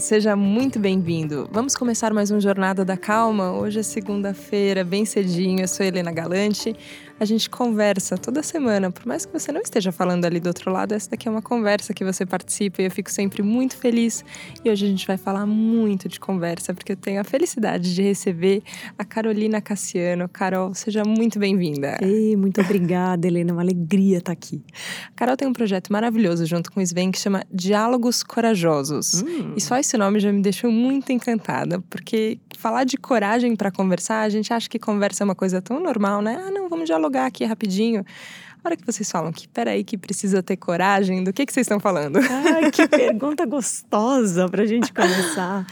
seja muito bem-vindo. Vamos começar mais um Jornada da Calma. Hoje é segunda-feira, bem cedinho. Eu sou Helena Galante a gente conversa toda semana. Por mais que você não esteja falando ali do outro lado, essa daqui é uma conversa que você participa e eu fico sempre muito feliz. E hoje a gente vai falar muito de conversa, porque eu tenho a felicidade de receber a Carolina Cassiano. Carol, seja muito bem-vinda. Ei, muito obrigada, Helena. É uma alegria estar aqui. A Carol tem um projeto maravilhoso junto com o Sven que chama Diálogos Corajosos. Hum. E só esse nome já me deixou muito encantada, porque falar de coragem para conversar, a gente acha que conversa é uma coisa tão normal, né? Ah, não, vamos dialogar aqui rapidinho. A hora que vocês falam que, peraí, que precisa ter coragem, do que, que vocês estão falando? Ai, que pergunta gostosa para a gente começar.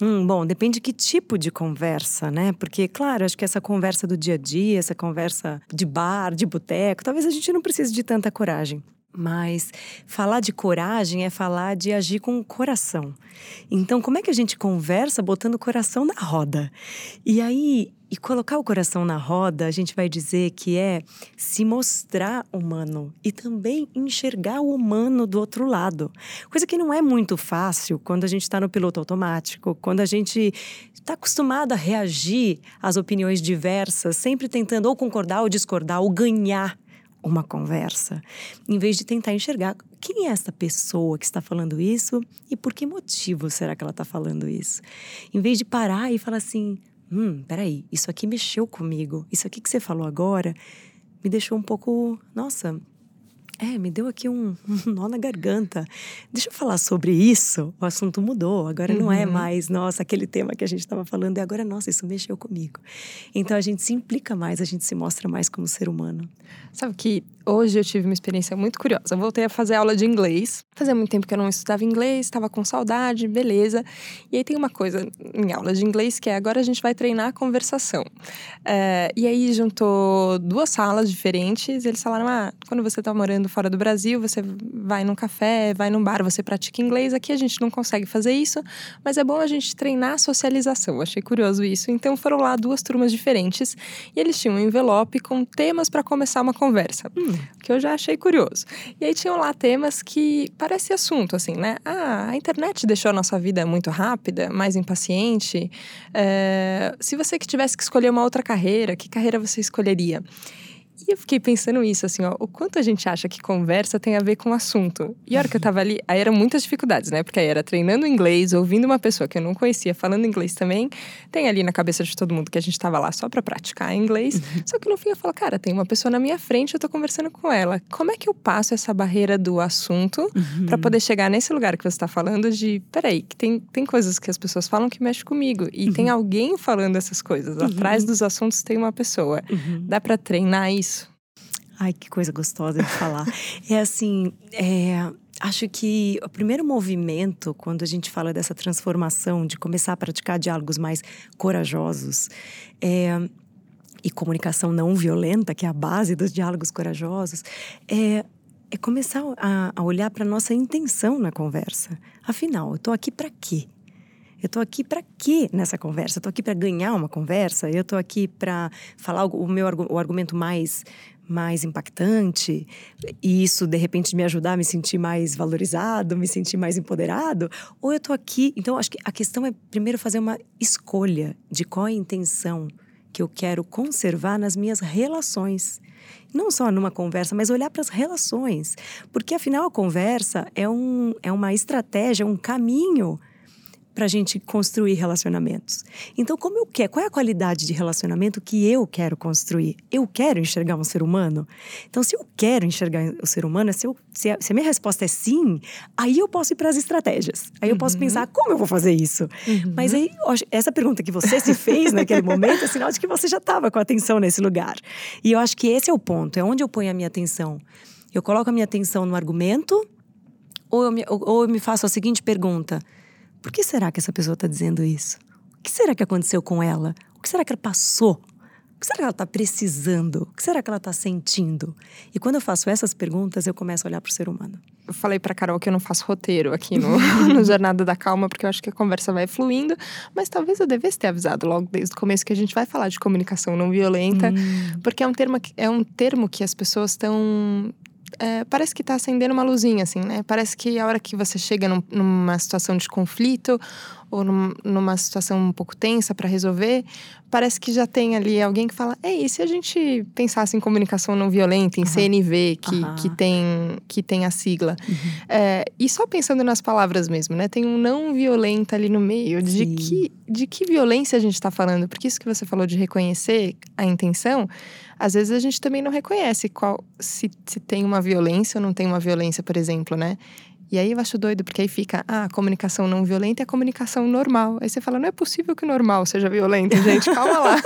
Hum, bom, depende que tipo de conversa, né? Porque, claro, acho que essa conversa do dia a dia, essa conversa de bar, de boteco, talvez a gente não precise de tanta coragem. Mas falar de coragem é falar de agir com o coração. Então, como é que a gente conversa botando o coração na roda? E aí, e colocar o coração na roda, a gente vai dizer que é se mostrar humano e também enxergar o humano do outro lado. Coisa que não é muito fácil quando a gente está no piloto automático, quando a gente está acostumado a reagir às opiniões diversas, sempre tentando ou concordar ou discordar ou ganhar uma conversa, em vez de tentar enxergar quem é essa pessoa que está falando isso e por que motivo será que ela está falando isso. Em vez de parar e falar assim: hum, peraí, isso aqui mexeu comigo, isso aqui que você falou agora me deixou um pouco, nossa, é, me deu aqui um, um, nó na garganta. Deixa eu falar sobre isso. O assunto mudou. Agora uhum. não é uhum. mais, nossa, aquele tema que a gente estava falando, e agora, nossa, isso mexeu comigo. Então a gente se implica mais, a gente se mostra mais como ser humano. Sabe que hoje eu tive uma experiência muito curiosa. Eu voltei a fazer aula de inglês. Fazia muito tempo que eu não estudava inglês, estava com saudade, beleza. E aí tem uma coisa em aula de inglês que é agora a gente vai treinar a conversação. É, e aí juntou duas salas diferentes. eles falaram: ah, quando você está morando fora do Brasil, você vai num café, vai num bar, você pratica inglês. Aqui a gente não consegue fazer isso, mas é bom a gente treinar a socialização. Achei curioso isso. Então foram lá duas turmas diferentes e eles tinham um envelope com temas para começar uma conversa. Hum que eu já achei curioso. E aí tinham lá temas que parece assunto, assim, né? Ah, a internet deixou a nossa vida muito rápida, mais impaciente. É, se você que tivesse que escolher uma outra carreira, que carreira você escolheria? E eu fiquei pensando isso, assim, ó, o quanto a gente acha que conversa tem a ver com o assunto. E a hora que eu tava ali, aí eram muitas dificuldades, né? Porque aí era treinando inglês, ouvindo uma pessoa que eu não conhecia falando inglês também. Tem ali na cabeça de todo mundo que a gente tava lá só para praticar inglês. Uhum. Só que no fim eu falo, cara, tem uma pessoa na minha frente, eu tô conversando com ela. Como é que eu passo essa barreira do assunto uhum. para poder chegar nesse lugar que você tá falando de, peraí, que tem, tem coisas que as pessoas falam que mexe comigo. E uhum. tem alguém falando essas coisas. Uhum. Atrás dos assuntos tem uma pessoa. Uhum. Dá para treinar isso? Ai, que coisa gostosa de falar. é assim, é, acho que o primeiro movimento, quando a gente fala dessa transformação, de começar a praticar diálogos mais corajosos, é, e comunicação não violenta, que é a base dos diálogos corajosos, é, é começar a, a olhar para nossa intenção na conversa. Afinal, eu estou aqui para quê? Eu estou aqui para quê nessa conversa? Eu estou aqui para ganhar uma conversa? Eu estou aqui para falar o, meu o argumento mais mais impactante e isso de repente me ajudar a me sentir mais valorizado, me sentir mais empoderado, ou eu tô aqui, então acho que a questão é primeiro fazer uma escolha de qual é a intenção que eu quero conservar nas minhas relações. Não só numa conversa, mas olhar para as relações. Porque afinal a conversa é, um, é uma estratégia, um caminho para a gente construir relacionamentos. Então, como eu quero, qual é a qualidade de relacionamento que eu quero construir? Eu quero enxergar um ser humano? Então, se eu quero enxergar o ser humano, se, eu, se, a, se a minha resposta é sim, aí eu posso ir para as estratégias. Aí eu uhum. posso pensar como eu vou fazer isso. Uhum. Mas aí, essa pergunta que você se fez naquele momento é sinal de que você já estava com a atenção nesse lugar. E eu acho que esse é o ponto, é onde eu ponho a minha atenção. Eu coloco a minha atenção no argumento ou eu me, ou, ou eu me faço a seguinte pergunta: por que será que essa pessoa está dizendo isso? O que será que aconteceu com ela? O que será que ela passou? O que será que ela está precisando? O que será que ela está sentindo? E quando eu faço essas perguntas, eu começo a olhar para o ser humano. Eu falei para Carol que eu não faço roteiro aqui no, no Jornada da Calma, porque eu acho que a conversa vai fluindo, mas talvez eu devesse ter avisado logo desde o começo que a gente vai falar de comunicação não violenta, hum. porque é um termo, é um termo que as pessoas estão é, parece que está acendendo uma luzinha, assim, né? Parece que a hora que você chega num, numa situação de conflito ou num, numa situação um pouco tensa para resolver, parece que já tem ali alguém que fala: Ei, se a gente pensasse em comunicação não violenta, em uhum. CNV, que, uhum. que, tem, que tem a sigla. Uhum. É, e só pensando nas palavras mesmo, né? Tem um não violenta ali no meio. De que, de que violência a gente está falando? Porque isso que você falou de reconhecer a intenção às vezes a gente também não reconhece qual se, se tem uma violência ou não tem uma violência, por exemplo, né? E aí eu acho doido, porque aí fica, ah, a comunicação não violenta é a comunicação normal. Aí você fala, não é possível que o normal seja violento, gente, calma lá.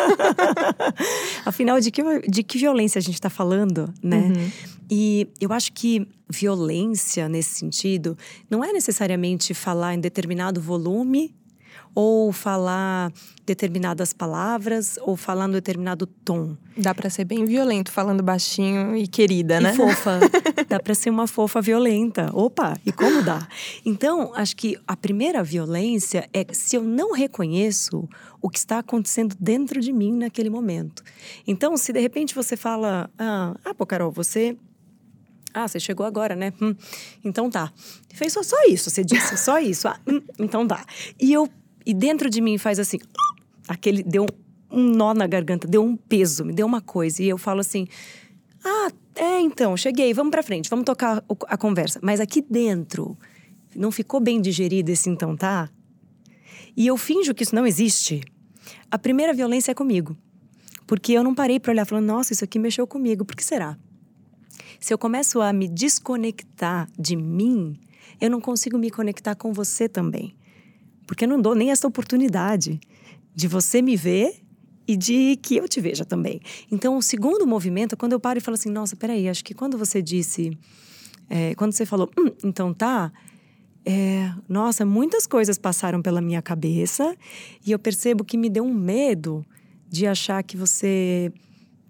Afinal, de que, de que violência a gente está falando, né? Uhum. E eu acho que violência, nesse sentido, não é necessariamente falar em determinado volume ou falar determinadas palavras, ou falar um determinado tom. Dá para ser bem violento falando baixinho e querida, né? E fofa. dá para ser uma fofa violenta. Opa, e como dá? Então, acho que a primeira violência é se eu não reconheço o que está acontecendo dentro de mim naquele momento. Então, se de repente você fala, ah, ah pô, Carol, você ah, você chegou agora, né? Hum, então tá. Fez só, só isso, você disse, só isso. Ah, hum, então tá. E eu e dentro de mim faz assim, aquele deu um nó na garganta, deu um peso, me deu uma coisa. E eu falo assim: "Ah, é, então, cheguei, vamos para frente, vamos tocar a conversa". Mas aqui dentro não ficou bem digerido esse então, tá? E eu finjo que isso não existe. A primeira violência é comigo. Porque eu não parei para olhar falando: "Nossa, isso aqui mexeu comigo. Por que será?" Se eu começo a me desconectar de mim, eu não consigo me conectar com você também porque eu não dou nem essa oportunidade de você me ver e de que eu te veja também. Então, o segundo movimento é quando eu paro e falo assim: nossa, peraí, acho que quando você disse, é, quando você falou, hum, então tá. É, nossa, muitas coisas passaram pela minha cabeça e eu percebo que me deu um medo de achar que você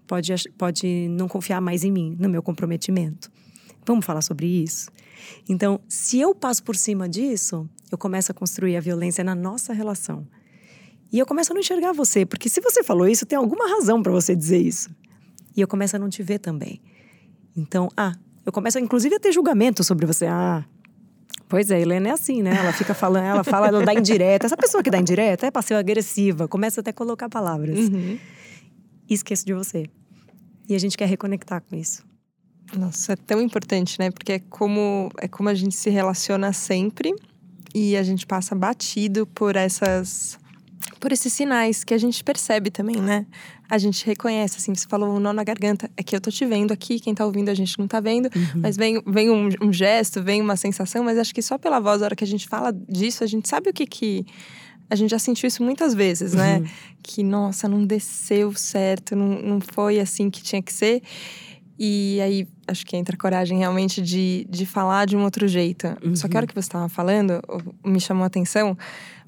pode, pode não confiar mais em mim, no meu comprometimento. Vamos falar sobre isso? Então, se eu passo por cima disso, eu começo a construir a violência na nossa relação. E eu começo a não enxergar você, porque se você falou isso, tem alguma razão para você dizer isso. E eu começo a não te ver também. Então, ah, eu começo inclusive a ter julgamento sobre você. Ah, pois é, Helena é assim, né? Ela fica falando, ela fala, ela dá indireta. Essa pessoa que dá indireta é passiva agressiva, começa até a colocar palavras. Uhum. E esqueço de você. E a gente quer reconectar com isso. Nossa, é tão importante, né? Porque é como, é como a gente se relaciona sempre e a gente passa batido por essas por esses sinais que a gente percebe também, né? A gente reconhece, assim, você falou o nó na garganta, é que eu tô te vendo aqui, quem tá ouvindo a gente não tá vendo, uhum. mas vem, vem um, um, gesto, vem uma sensação, mas acho que só pela voz, a hora que a gente fala disso, a gente sabe o que que. A gente já sentiu isso muitas vezes, né? Uhum. Que, nossa, não desceu certo, não, não foi assim que tinha que ser. E aí, acho que entra a coragem realmente de, de falar de um outro jeito. Uhum. Só que a hora uhum. que você estava falando, me chamou a atenção,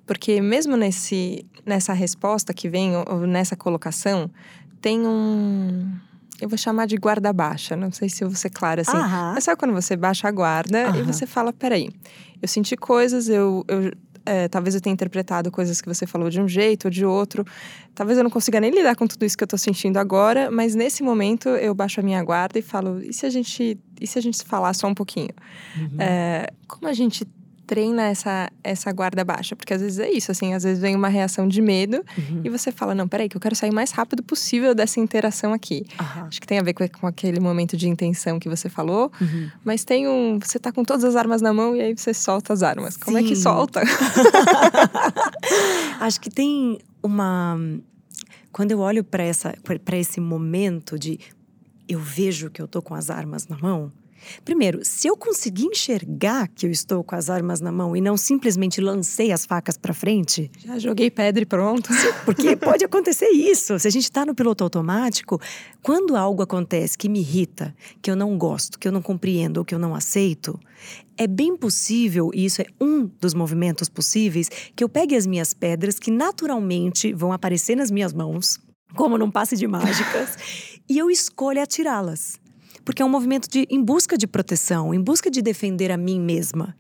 porque mesmo nesse, nessa resposta que vem, ou nessa colocação, tem um. Eu vou chamar de guarda baixa, não sei se eu vou ser clara assim. Uhum. Mas sabe quando você baixa a guarda e você fala: peraí, eu senti coisas, eu, eu é, talvez eu tenha interpretado coisas que você falou de um jeito ou de outro. Talvez eu não consiga nem lidar com tudo isso que eu tô sentindo agora, mas nesse momento eu baixo a minha guarda e falo: e se a gente, e se a gente falar só um pouquinho? Uhum. É, como a gente treina essa, essa guarda baixa. Porque às vezes é isso, assim, às vezes vem uma reação de medo uhum. e você fala, não, peraí, que eu quero sair o mais rápido possível dessa interação aqui. Uhum. Acho que tem a ver com, com, aquele momento de intenção que você falou, uhum. mas tem um. Você tá com todas as armas na mão e aí você solta as armas. Como Sim. é que solta? Acho que tem uma. Quando eu olho para esse momento de eu vejo que eu tô com as armas na mão, Primeiro, se eu conseguir enxergar que eu estou com as armas na mão e não simplesmente lancei as facas para frente. Já joguei pedra e pronto. Porque pode acontecer isso. Se a gente está no piloto automático, quando algo acontece que me irrita, que eu não gosto, que eu não compreendo ou que eu não aceito, é bem possível, e isso é um dos movimentos possíveis, que eu pegue as minhas pedras que naturalmente vão aparecer nas minhas mãos, como num passe de mágicas, e eu escolho atirá-las porque é um movimento de, em busca de proteção, em busca de defender a mim mesma.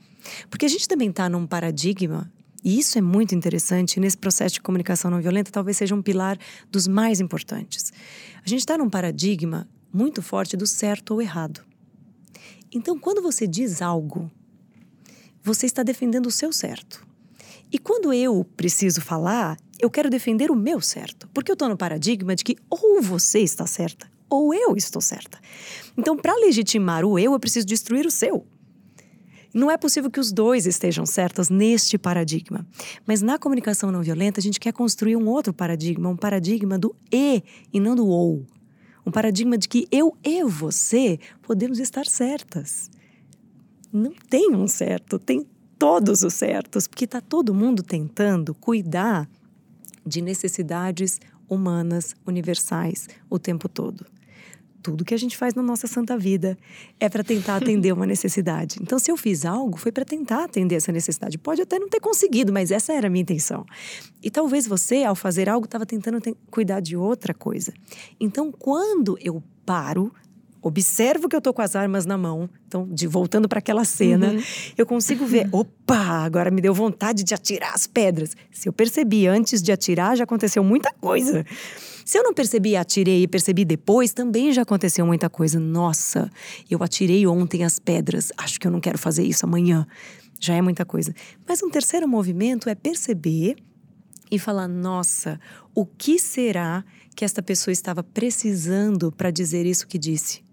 Porque a gente também está num paradigma, e isso é muito interessante, nesse processo de comunicação não violenta, talvez seja um pilar dos mais importantes. A gente está num paradigma muito forte do certo ou errado. Então, quando você diz algo, você está defendendo o seu certo. E quando eu preciso falar, eu quero defender o meu certo, porque eu estou no paradigma de que ou você está certa ou eu estou certa. Então, para legitimar o eu, eu preciso destruir o seu. Não é possível que os dois estejam certos neste paradigma. Mas na comunicação não violenta, a gente quer construir um outro paradigma, um paradigma do e e não do ou. Um paradigma de que eu e você podemos estar certas. Não tem um certo, tem todos os certos, porque está todo mundo tentando cuidar de necessidades humanas universais o tempo todo tudo que a gente faz na nossa santa vida é para tentar atender uma necessidade. Então, se eu fiz algo, foi para tentar atender essa necessidade. Pode até não ter conseguido, mas essa era a minha intenção. E talvez você, ao fazer algo, estava tentando cuidar de outra coisa. Então, quando eu paro, observo que eu tô com as armas na mão, então, de voltando para aquela cena, uhum. eu consigo ver, opa, agora me deu vontade de atirar as pedras. Se eu percebi antes de atirar, já aconteceu muita coisa. Se eu não percebi atirei e percebi depois, também já aconteceu muita coisa. Nossa, eu atirei ontem as pedras, acho que eu não quero fazer isso amanhã. Já é muita coisa. Mas um terceiro movimento é perceber e falar: nossa, o que será que esta pessoa estava precisando para dizer isso que disse?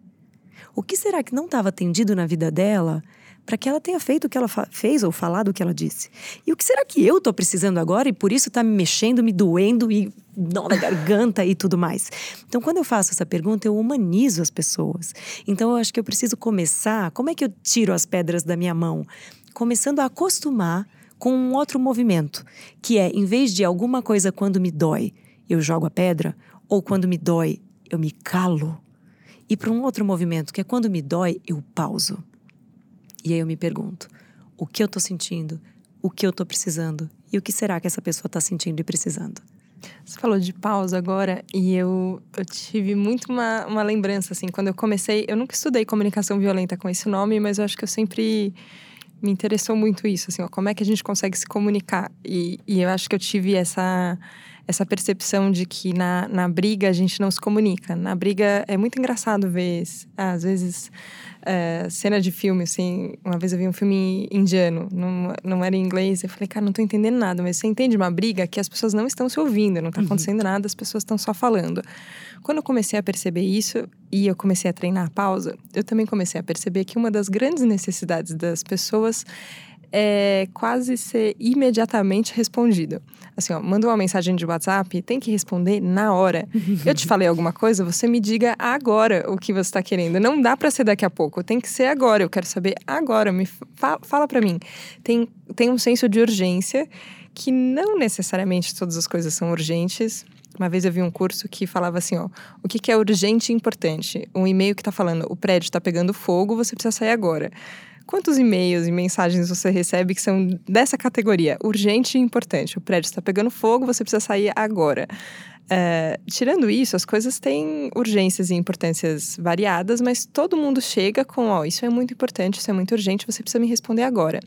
O que será que não estava atendido na vida dela para que ela tenha feito o que ela fez ou falado o que ela disse. E o que será que eu estou precisando agora e por isso está me mexendo, me doendo e na garganta e tudo mais? Então, quando eu faço essa pergunta, eu humanizo as pessoas. Então, eu acho que eu preciso começar. Como é que eu tiro as pedras da minha mão? Começando a acostumar com um outro movimento, que é, em vez de alguma coisa quando me dói, eu jogo a pedra, ou quando me dói, eu me calo. E para um outro movimento, que é quando me dói, eu pauso. E aí eu me pergunto: o que eu tô sentindo? O que eu tô precisando? E o que será que essa pessoa tá sentindo e precisando? Você falou de pausa agora e eu, eu tive muito uma, uma lembrança, assim, quando eu comecei. Eu nunca estudei comunicação violenta com esse nome, mas eu acho que eu sempre me interessou muito isso, assim, ó, como é que a gente consegue se comunicar. E, e eu acho que eu tive essa essa percepção de que na, na briga a gente não se comunica. Na briga é muito engraçado ver, às vezes, é, cena de filme, assim. Uma vez eu vi um filme indiano, não, não era em inglês. Eu falei, cara, não tô entendendo nada. Mas você entende uma briga que as pessoas não estão se ouvindo, não tá uhum. acontecendo uhum. nada, as pessoas estão só falando. Quando eu comecei a perceber isso e eu comecei a treinar a pausa, eu também comecei a perceber que uma das grandes necessidades das pessoas é quase ser imediatamente respondido. Assim, ó, manda uma mensagem de WhatsApp, tem que responder na hora. Eu te falei alguma coisa, você me diga agora o que você está querendo. Não dá para ser daqui a pouco, tem que ser agora. Eu quero saber agora. Me fa fala para mim. Tem, tem um senso de urgência que não necessariamente todas as coisas são urgentes. Uma vez eu vi um curso que falava assim, ó, o que, que é urgente e importante? Um e-mail que está falando, o prédio está pegando fogo, você precisa sair agora. Quantos e-mails e mensagens você recebe que são dessa categoria? Urgente e importante. O prédio está pegando fogo, você precisa sair agora. É, tirando isso, as coisas têm urgências e importâncias variadas, mas todo mundo chega com: ó, oh, isso é muito importante, isso é muito urgente, você precisa me responder agora.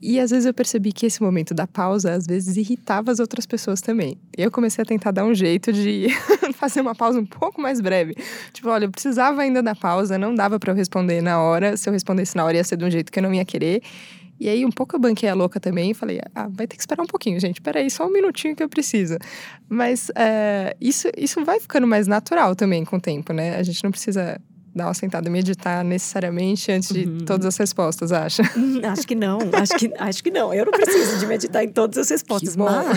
E às vezes eu percebi que esse momento da pausa, às vezes, irritava as outras pessoas também. E eu comecei a tentar dar um jeito de fazer uma pausa um pouco mais breve. Tipo, olha, eu precisava ainda da pausa, não dava para eu responder na hora. Se eu respondesse na hora, ia ser de um jeito que eu não ia querer. E aí, um pouco eu banquei a louca também e falei: ah, vai ter que esperar um pouquinho, gente. Peraí, só um minutinho que eu preciso. Mas é, isso, isso vai ficando mais natural também com o tempo, né? A gente não precisa dar uma sentada e meditar necessariamente antes de uhum. todas as respostas, acha? Hum, acho que não, acho que, acho que não. Eu não preciso de meditar em todas as respostas, mas...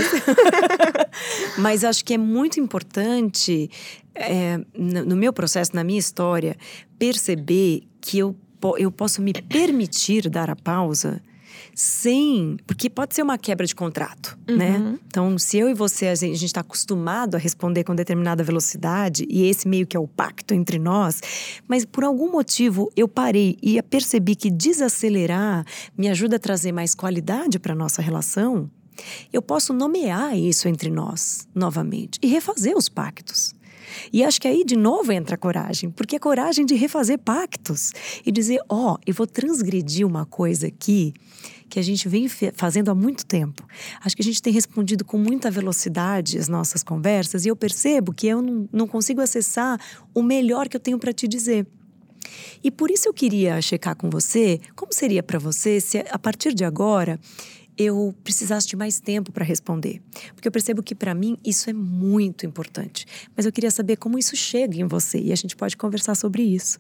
mas acho que é muito importante, é, no meu processo, na minha história, perceber que eu, eu posso me permitir dar a pausa sem. Porque pode ser uma quebra de contrato, né? uhum. né? Então, se eu e você, a gente está acostumado a responder com determinada velocidade, e esse meio que é o pacto entre nós, mas por algum motivo eu parei e percebi que desacelerar me ajuda a trazer mais qualidade para nossa relação. Eu posso nomear isso entre nós novamente e refazer os pactos. E acho que aí de novo entra a coragem, porque é coragem de refazer pactos e dizer: ó, oh, eu vou transgredir uma coisa aqui que a gente vem fazendo há muito tempo. Acho que a gente tem respondido com muita velocidade as nossas conversas e eu percebo que eu não, não consigo acessar o melhor que eu tenho para te dizer. E por isso eu queria checar com você como seria para você se a partir de agora eu precisasse de mais tempo para responder. Porque eu percebo que para mim isso é muito importante. Mas eu queria saber como isso chega em você e a gente pode conversar sobre isso.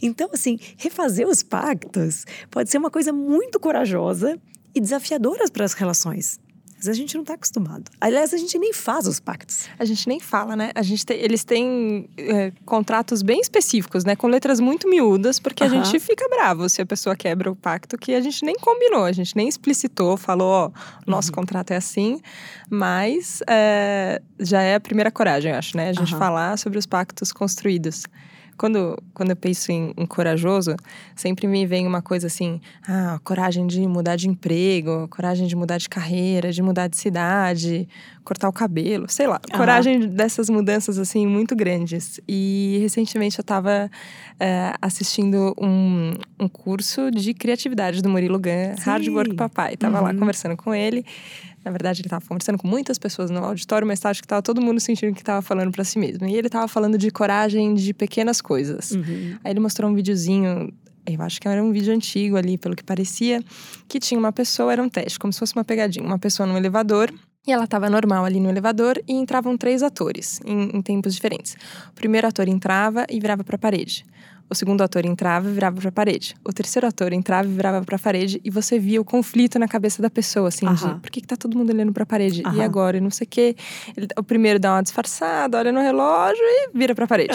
Então, assim, refazer os pactos pode ser uma coisa muito corajosa e desafiadora para as relações. Mas a gente não está acostumado. Aliás, a gente nem faz os pactos. A gente nem fala, né? A gente eles têm é, contratos bem específicos, né? Com letras muito miúdas, porque a gente fica bravo se a pessoa quebra o pacto que a gente nem combinou, a gente nem explicitou, falou, ó, nosso uhum. contrato é assim. Mas é, já é a primeira coragem, acho, né? A gente falar sobre os pactos construídos quando, quando eu penso em, em, corajoso, sempre me vem uma coisa assim: ah, coragem de mudar de emprego, coragem de mudar de carreira, de mudar de cidade, cortar o cabelo, sei lá. Uhum. Coragem dessas mudanças, assim, muito grandes. E recentemente eu estava é, assistindo um, um curso de criatividade do Murilo Gun, Sim. Hard Work Papai. Tava uhum. lá conversando com ele. Na verdade, ele estava conversando com muitas pessoas no auditório, mas acho que estava todo mundo sentindo que estava falando para si mesmo. E ele estava falando de coragem de pequenas coisas. Uhum. Aí ele mostrou um videozinho eu acho que era um vídeo antigo ali, pelo que parecia, que tinha uma pessoa, era um teste, como se fosse uma pegadinha. Uma pessoa no elevador, e ela estava normal ali no elevador e entravam três atores, em, em tempos diferentes. O primeiro ator entrava e virava para a parede. O segundo ator entrava e virava para a parede. O terceiro ator entrava e virava para a parede e você via o conflito na cabeça da pessoa, assim, de por que, que tá todo mundo olhando para a parede? E agora? E não sei o quê. Ele, o primeiro dá uma disfarçada, olha no relógio e vira para a parede.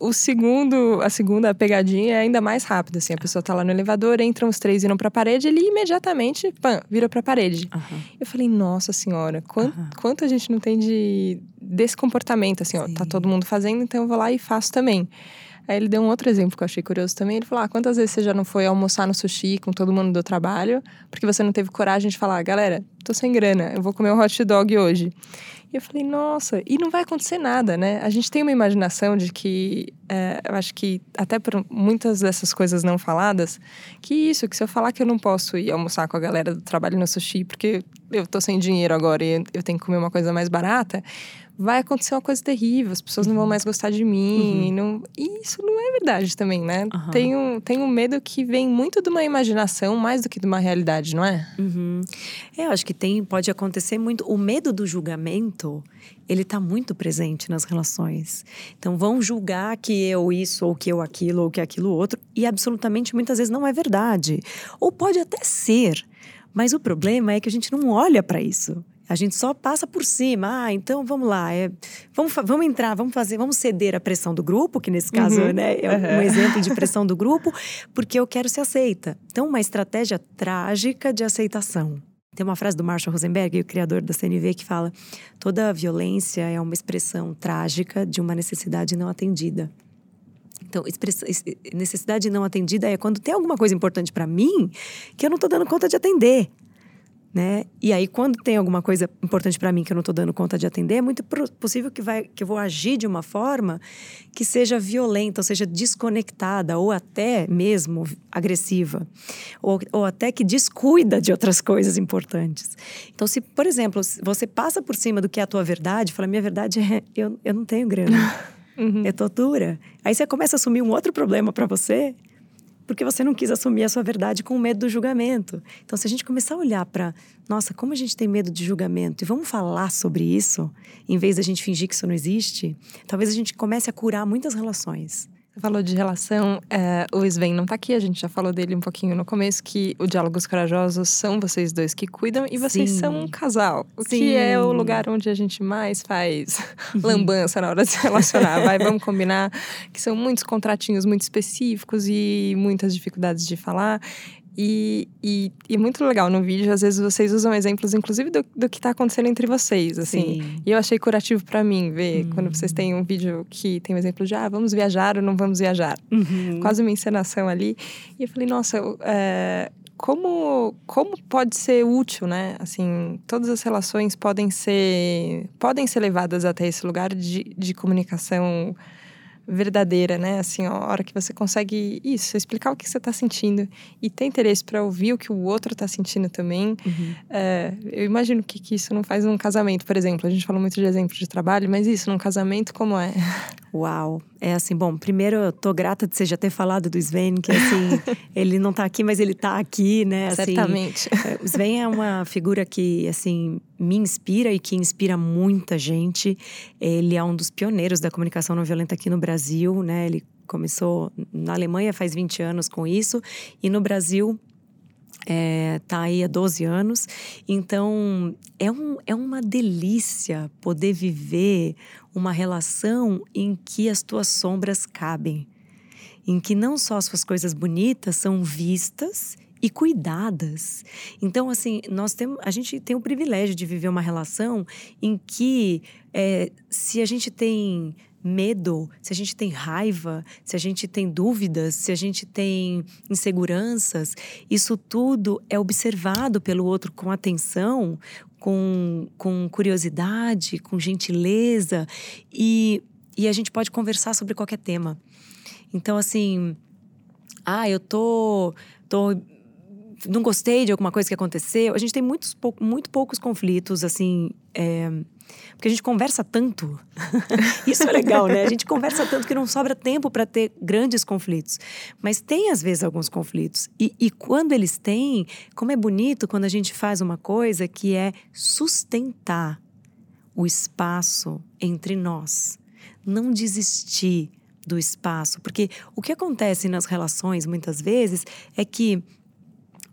O segundo, a segunda pegadinha é ainda mais rápida, assim. A pessoa tá lá no elevador, entram os três, indo para a parede, ele imediatamente, pã, vira para a parede. Eu falei, nossa senhora, quanto, quanto a gente não tem de desse comportamento, assim, Sim. ó, tá todo mundo fazendo, então eu vou lá e faço também. Aí ele deu um outro exemplo que eu achei curioso também. Ele falou: ah, quantas vezes você já não foi almoçar no sushi com todo mundo do trabalho, porque você não teve coragem de falar, galera, tô sem grana, eu vou comer um hot dog hoje. E eu falei, nossa, e não vai acontecer nada, né? A gente tem uma imaginação de que, é, eu acho que até por muitas dessas coisas não faladas, que isso, que se eu falar que eu não posso ir almoçar com a galera do trabalho no sushi, porque eu tô sem dinheiro agora e eu tenho que comer uma coisa mais barata, vai acontecer uma coisa terrível, as pessoas não vão uhum. mais gostar de mim. Uhum. E, não... e isso não é verdade também, né? Uhum. Tem, um, tem um medo que vem muito de uma imaginação mais do que de uma realidade, não é? Uhum. É, eu acho que tem, pode acontecer muito. O medo do julgamento, ele está muito presente nas relações. Então vão julgar que eu isso, ou que eu aquilo, ou que aquilo outro, e absolutamente muitas vezes não é verdade. Ou pode até ser. Mas o problema é que a gente não olha para isso. A gente só passa por cima. Ah, então vamos lá. É, vamos, vamos entrar, vamos fazer, vamos ceder à pressão do grupo, que nesse caso uhum. né, é uhum. um exemplo de pressão do grupo, porque eu quero ser aceita. Então, uma estratégia trágica de aceitação. Tem uma frase do Marshall Rosenberg, o criador da CNV, que fala: toda violência é uma expressão trágica de uma necessidade não atendida. Então, necessidade não atendida é quando tem alguma coisa importante para mim que eu não estou dando conta de atender né? E aí, quando tem alguma coisa importante para mim que eu não estou dando conta de atender, é muito possível que, vai, que eu vou agir de uma forma que seja violenta, ou seja, desconectada, ou até mesmo agressiva, ou, ou até que descuida de outras coisas importantes. Então, se, por exemplo, você passa por cima do que é a tua verdade, fala: minha verdade é eu, eu não tenho grana. Uhum. É tortura. Aí você começa a assumir um outro problema para você porque você não quis assumir a sua verdade com medo do julgamento. Então, se a gente começar a olhar para, nossa, como a gente tem medo de julgamento e vamos falar sobre isso, em vez da gente fingir que isso não existe, talvez a gente comece a curar muitas relações. Falou de relação, é, o Sven não está aqui, a gente já falou dele um pouquinho no começo, que o Diálogos Corajosos são vocês dois que cuidam e vocês Sim. são um casal. O Sim. que é o lugar onde a gente mais faz lambança na hora de se relacionar. Vai, vamos combinar que são muitos contratinhos muito específicos e muitas dificuldades de falar. E, e, e, é muito legal no vídeo, às vezes vocês usam exemplos, inclusive, do, do que está acontecendo entre vocês, assim. Sim. E eu achei curativo para mim ver uhum. quando vocês têm um vídeo que tem um exemplo de, ah, vamos viajar ou não vamos viajar. Uhum. Quase uma encenação ali. E eu falei, nossa, é, como, como pode ser útil, né? Assim, todas as relações podem ser, podem ser levadas até esse lugar de, de comunicação verdadeira, né? Assim, a hora que você consegue isso, explicar o que você está sentindo e ter interesse para ouvir o que o outro está sentindo também. Uhum. É, eu imagino que, que isso não faz num casamento, por exemplo. A gente falou muito de exemplo de trabalho, mas isso num casamento como é? Uau! É assim, bom, primeiro eu tô grata de você já ter falado do Sven, que assim, ele não tá aqui, mas ele tá aqui, né? Assim, Certamente. É, o Sven é uma figura que, assim, me inspira e que inspira muita gente. Ele é um dos pioneiros da comunicação não violenta aqui no Brasil, né? Ele começou na Alemanha faz 20 anos com isso, e no Brasil é, tá aí há 12 anos. Então, é, um, é uma delícia poder viver uma relação em que as tuas sombras cabem. Em que não só as suas coisas bonitas são vistas e cuidadas. Então, assim, nós temos, a gente tem o privilégio de viver uma relação em que, é, se a gente tem medo, se a gente tem raiva, se a gente tem dúvidas, se a gente tem inseguranças, isso tudo é observado pelo outro com atenção, com, com curiosidade, com gentileza e, e a gente pode conversar sobre qualquer tema. Então, assim, ah, eu tô, tô não gostei de alguma coisa que aconteceu. A gente tem muitos, muito poucos conflitos, assim. É, porque a gente conversa tanto. Isso é legal, né? A gente conversa tanto que não sobra tempo para ter grandes conflitos. Mas tem, às vezes, alguns conflitos. E, e quando eles têm, como é bonito quando a gente faz uma coisa que é sustentar o espaço entre nós. Não desistir do espaço. Porque o que acontece nas relações, muitas vezes, é que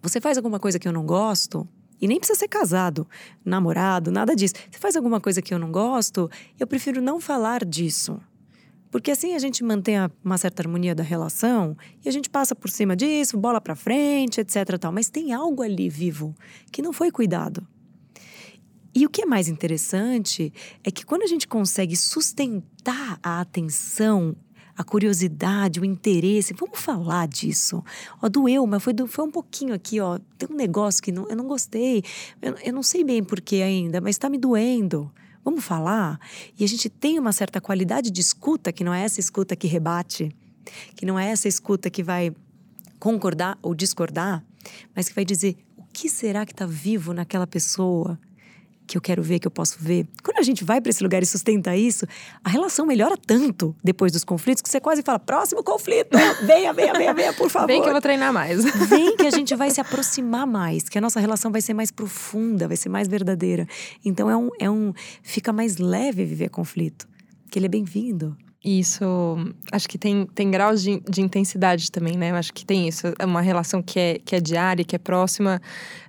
você faz alguma coisa que eu não gosto, e nem precisa ser casado, namorado, nada disso. Você faz alguma coisa que eu não gosto, eu prefiro não falar disso. Porque assim a gente mantém uma certa harmonia da relação e a gente passa por cima disso, bola para frente, etc. Tal. Mas tem algo ali vivo que não foi cuidado. E o que é mais interessante é que quando a gente consegue sustentar a atenção a curiosidade, o interesse. Vamos falar disso. Ó, doeu, mas foi, foi um pouquinho aqui, ó. Tem um negócio que não, eu não gostei. Eu, eu não sei bem porquê ainda, mas está me doendo. Vamos falar? E a gente tem uma certa qualidade de escuta, que não é essa escuta que rebate, que não é essa escuta que vai concordar ou discordar, mas que vai dizer o que será que está vivo naquela pessoa que eu quero ver, que eu posso ver. Quando a gente vai para esse lugar e sustenta isso, a relação melhora tanto depois dos conflitos que você quase fala: próximo conflito, venha, venha, venha, venha, por favor. Vem que eu vou treinar mais. Vem que a gente vai se aproximar mais, que a nossa relação vai ser mais profunda, vai ser mais verdadeira. Então é um, é um fica mais leve viver conflito, que ele é bem-vindo. Isso, acho que tem, tem graus de, de intensidade também, né? Eu acho que tem isso, é uma relação que é, que é diária, que é próxima,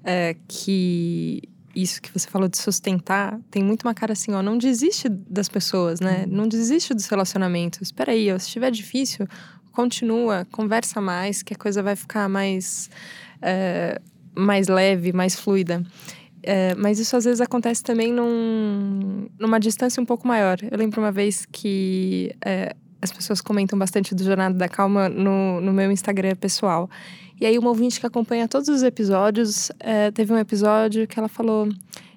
é, que isso que você falou de sustentar, tem muito uma cara assim, ó, não desiste das pessoas, né? Uhum. Não desiste dos relacionamentos. Espera aí, ó, se estiver difícil, continua, conversa mais, que a coisa vai ficar mais, é, mais leve, mais fluida. É, mas isso às vezes acontece também num, numa distância um pouco maior. Eu lembro uma vez que é, as pessoas comentam bastante do Jornada da Calma no, no meu Instagram pessoal. E aí, uma ouvinte que acompanha todos os episódios, é, teve um episódio que ela falou: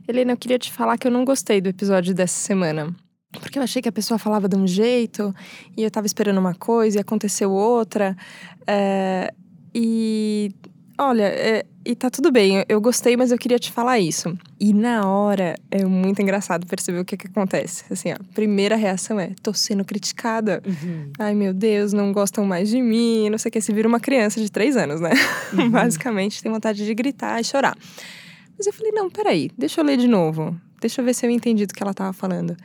Helena, eu queria te falar que eu não gostei do episódio dessa semana. Porque eu achei que a pessoa falava de um jeito e eu tava esperando uma coisa e aconteceu outra. É, e olha, é, e tá tudo bem, eu gostei, mas eu queria te falar isso. E na hora é muito engraçado perceber o que que acontece. Assim, ó, primeira reação é: tô sendo criticada. Uhum. Ai meu Deus, não gostam mais de mim, não sei o que. Se vira uma criança de três anos, né? Uhum. Basicamente tem vontade de gritar e chorar. Mas eu falei: não, peraí, deixa eu ler de novo. Deixa eu ver se eu entendi do que ela tava falando.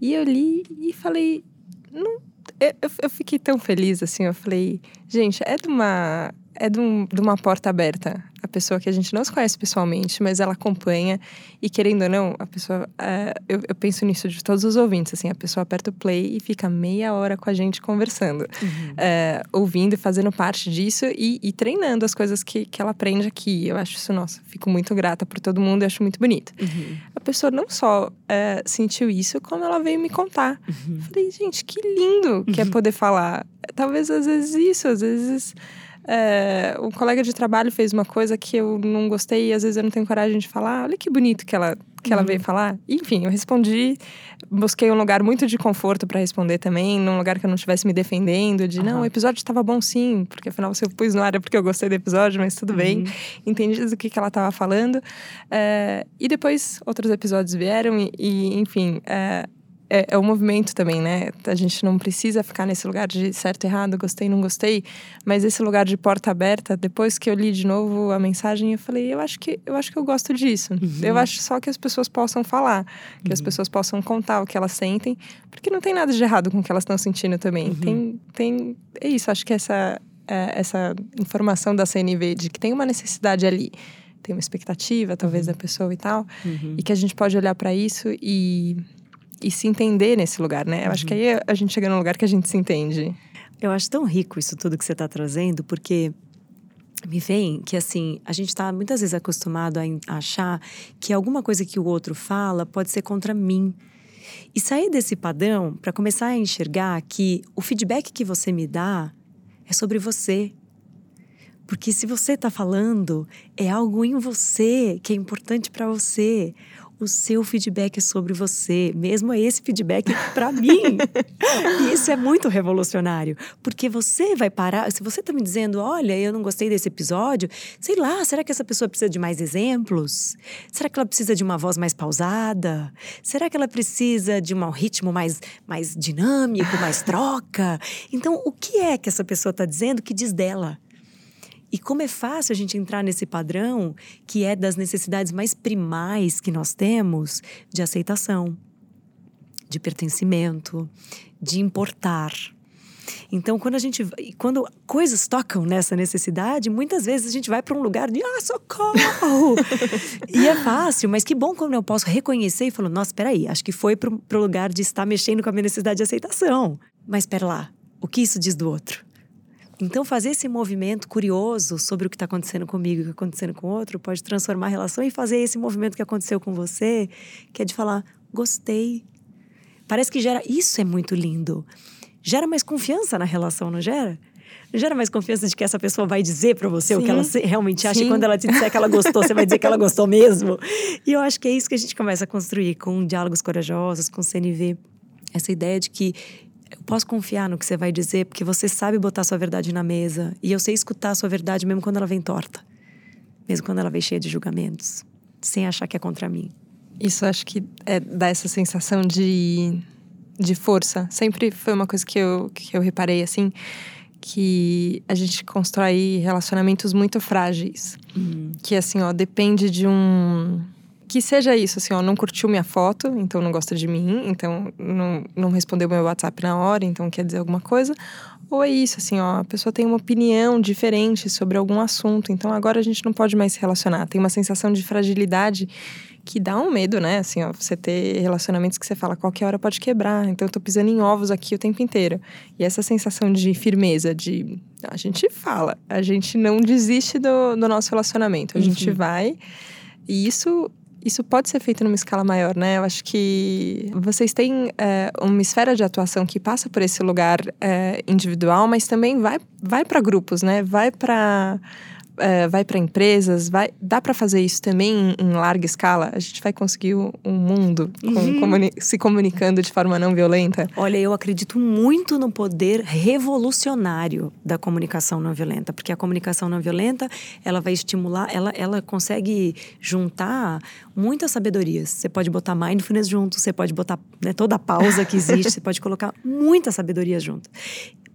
E eu li e falei: não. Eu, eu fiquei tão feliz assim. Eu falei: gente, é de uma é de, um, de, uma porta aberta. A pessoa que a gente não se conhece pessoalmente, mas ela acompanha. E querendo ou não, a pessoa. É, eu, eu, penso nisso de todos os ouvintes. Assim, a pessoa aperta o play e fica meia hora com a gente conversando, uhum. é, ouvindo e fazendo parte disso e, e, treinando as coisas que, que ela aprende aqui. Eu acho isso, nossa, fico muito grata por todo mundo e acho muito bonito. Uhum. A pessoa não só é, sentiu isso, como ela veio me contar. Uhum. Falei, gente, que lindo que é uhum. poder falar. Talvez às vezes isso, às vezes. É, um colega de trabalho fez uma coisa que eu não gostei e às vezes eu não tenho coragem de falar. Olha que bonito que ela, que uhum. ela veio falar. Enfim, eu respondi, busquei um lugar muito de conforto para responder também, num lugar que eu não estivesse me defendendo, de uhum. não, o episódio estava bom sim, porque afinal você pus no ar é porque eu gostei do episódio, mas tudo uhum. bem. Entendi do que, que ela estava falando. É, e depois outros episódios vieram e, e enfim. É, é, é o movimento também, né? A gente não precisa ficar nesse lugar de certo e errado, gostei, não gostei, mas esse lugar de porta aberta, depois que eu li de novo a mensagem, eu falei, eu acho que eu acho que eu gosto disso. Uhum. Eu acho só que as pessoas possam falar, que uhum. as pessoas possam contar o que elas sentem, porque não tem nada de errado com o que elas estão sentindo também. Uhum. Tem tem é isso, acho que essa é, essa informação da CNV de que tem uma necessidade ali tem uma expectativa, talvez, uhum. da pessoa e tal, uhum. e que a gente pode olhar para isso e e se entender nesse lugar, né? Eu acho que uhum. aí a gente chega num lugar que a gente se entende. Eu acho tão rico isso tudo que você está trazendo, porque me vem que assim a gente está muitas vezes acostumado a achar que alguma coisa que o outro fala pode ser contra mim. E sair desse padrão para começar a enxergar que o feedback que você me dá é sobre você. Porque se você está falando, é algo em você que é importante para você o seu feedback é sobre você, mesmo esse feedback para mim. e isso é muito revolucionário, porque você vai parar, se você está me dizendo, olha, eu não gostei desse episódio, sei lá, será que essa pessoa precisa de mais exemplos? Será que ela precisa de uma voz mais pausada? Será que ela precisa de um ritmo mais, mais dinâmico, mais troca? Então, o que é que essa pessoa está dizendo que diz dela? E como é fácil a gente entrar nesse padrão que é das necessidades mais primais que nós temos de aceitação, de pertencimento, de importar. Então, quando a gente, quando coisas tocam nessa necessidade, muitas vezes a gente vai para um lugar de ah, socorro! e é fácil, mas que bom quando eu posso reconhecer e falar, nossa, espera aí, acho que foi para o lugar de estar mexendo com a minha necessidade de aceitação. Mas espera lá, o que isso diz do outro? Então, fazer esse movimento curioso sobre o que está acontecendo comigo e o que está acontecendo com o outro pode transformar a relação e fazer esse movimento que aconteceu com você, que é de falar, gostei. Parece que gera. Isso é muito lindo. Gera mais confiança na relação, não gera? Não gera mais confiança de que essa pessoa vai dizer para você Sim. o que ela realmente acha. Sim. E quando ela te disser que ela gostou, você vai dizer que ela gostou mesmo. E eu acho que é isso que a gente começa a construir com diálogos corajosos, com CNV. Essa ideia de que eu posso confiar no que você vai dizer, porque você sabe botar sua verdade na mesa. E eu sei escutar a sua verdade mesmo quando ela vem torta. Mesmo quando ela vem cheia de julgamentos. Sem achar que é contra mim. Isso acho que é, dá essa sensação de, de força. Sempre foi uma coisa que eu, que eu reparei, assim, que a gente constrói relacionamentos muito frágeis. Uhum. Que, assim, ó, depende de um que seja isso, assim, ó, não curtiu minha foto, então não gosta de mim, então não, não respondeu meu WhatsApp na hora, então quer dizer alguma coisa. Ou é isso, assim, ó, a pessoa tem uma opinião diferente sobre algum assunto, então agora a gente não pode mais se relacionar. Tem uma sensação de fragilidade que dá um medo, né? Assim, ó, você ter relacionamentos que você fala qualquer hora pode quebrar, então eu tô pisando em ovos aqui o tempo inteiro. E essa sensação de firmeza, de a gente fala, a gente não desiste do, do nosso relacionamento, a uhum. gente vai. E isso isso pode ser feito numa escala maior, né? Eu acho que vocês têm é, uma esfera de atuação que passa por esse lugar é, individual, mas também vai, vai para grupos, né? Vai para é, vai para empresas, vai, dá para fazer isso também em, em, larga escala? A gente vai conseguir um mundo com, uhum. comuni se comunicando de forma não violenta? Olha, eu acredito muito no poder revolucionário da comunicação não violenta, porque a comunicação não violenta ela vai estimular, ela, ela consegue juntar muitas sabedorias. Você pode botar mindfulness junto, você pode botar né, toda a pausa que existe, você pode colocar muita sabedoria junto.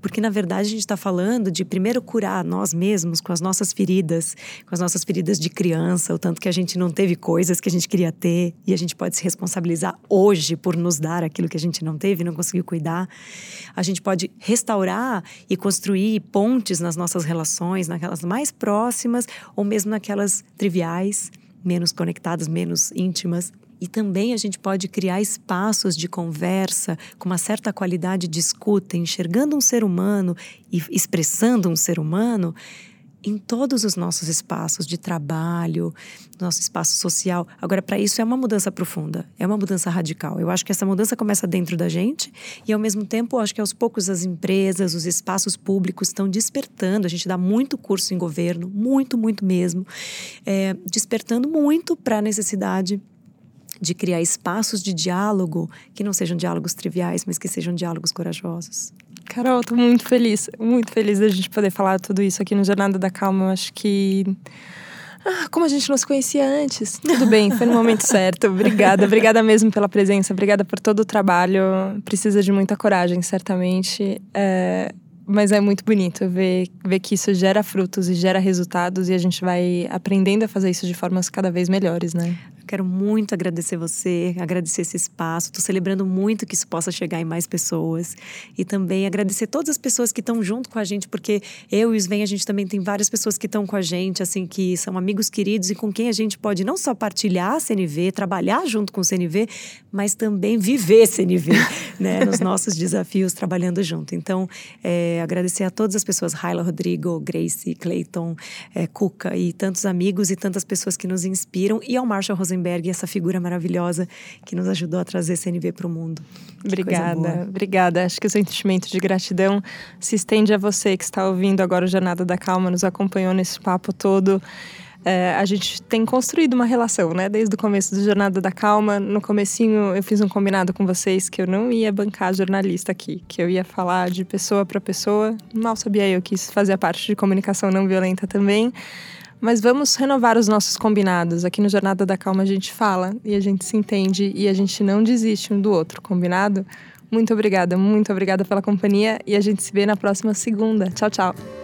Porque, na verdade, a gente está falando de primeiro curar nós mesmos com as nossas feridas, com as nossas feridas de criança, o tanto que a gente não teve coisas que a gente queria ter e a gente pode se responsabilizar hoje por nos dar aquilo que a gente não teve, não conseguiu cuidar. A gente pode restaurar e construir pontes nas nossas relações, naquelas mais próximas ou mesmo naquelas triviais, menos conectadas, menos íntimas. E também a gente pode criar espaços de conversa com uma certa qualidade de escuta, enxergando um ser humano e expressando um ser humano em todos os nossos espaços de trabalho, nosso espaço social. Agora, para isso é uma mudança profunda, é uma mudança radical. Eu acho que essa mudança começa dentro da gente e, ao mesmo tempo, acho que aos poucos as empresas, os espaços públicos estão despertando. A gente dá muito curso em governo, muito, muito mesmo, é, despertando muito para a necessidade de criar espaços de diálogo que não sejam diálogos triviais, mas que sejam diálogos corajosos. Carol, tô muito feliz, muito feliz da gente poder falar tudo isso aqui no Jornada da Calma. Eu acho que Ah, como a gente não se conhecia antes. Tudo bem, foi no momento certo. Obrigada, obrigada mesmo pela presença, obrigada por todo o trabalho. Precisa de muita coragem, certamente. É, mas é muito bonito ver, ver que isso gera frutos e gera resultados e a gente vai aprendendo a fazer isso de formas cada vez melhores, né? Quero muito agradecer você, agradecer esse espaço. Estou celebrando muito que isso possa chegar em mais pessoas. E também agradecer todas as pessoas que estão junto com a gente, porque eu e o Sven, a gente também tem várias pessoas que estão com a gente, assim, que são amigos queridos e com quem a gente pode não só partilhar a CNV, trabalhar junto com o CNV, mas também viver CNV, né? Nos nossos desafios, trabalhando junto. Então, é, agradecer a todas as pessoas, Raila, Rodrigo, Grace, Clayton, é, Cuca e tantos amigos e tantas pessoas que nos inspiram. E ao Marshall Rosenberg Rosenberg, essa figura maravilhosa que nos ajudou a trazer CNV para o mundo. obrigada, obrigada. Acho que o sentimento de gratidão se estende a você que está ouvindo agora o Jornada da Calma, nos acompanhou nesse papo todo. É, a gente tem construído uma relação, né? Desde o começo do Jornada da Calma. No comecinho eu fiz um combinado com vocês que eu não ia bancar jornalista aqui, que eu ia falar de pessoa para pessoa. Mal sabia eu que isso fazia parte de comunicação não violenta também. Mas vamos renovar os nossos combinados. Aqui no Jornada da Calma a gente fala e a gente se entende e a gente não desiste um do outro, combinado? Muito obrigada, muito obrigada pela companhia e a gente se vê na próxima segunda. Tchau, tchau.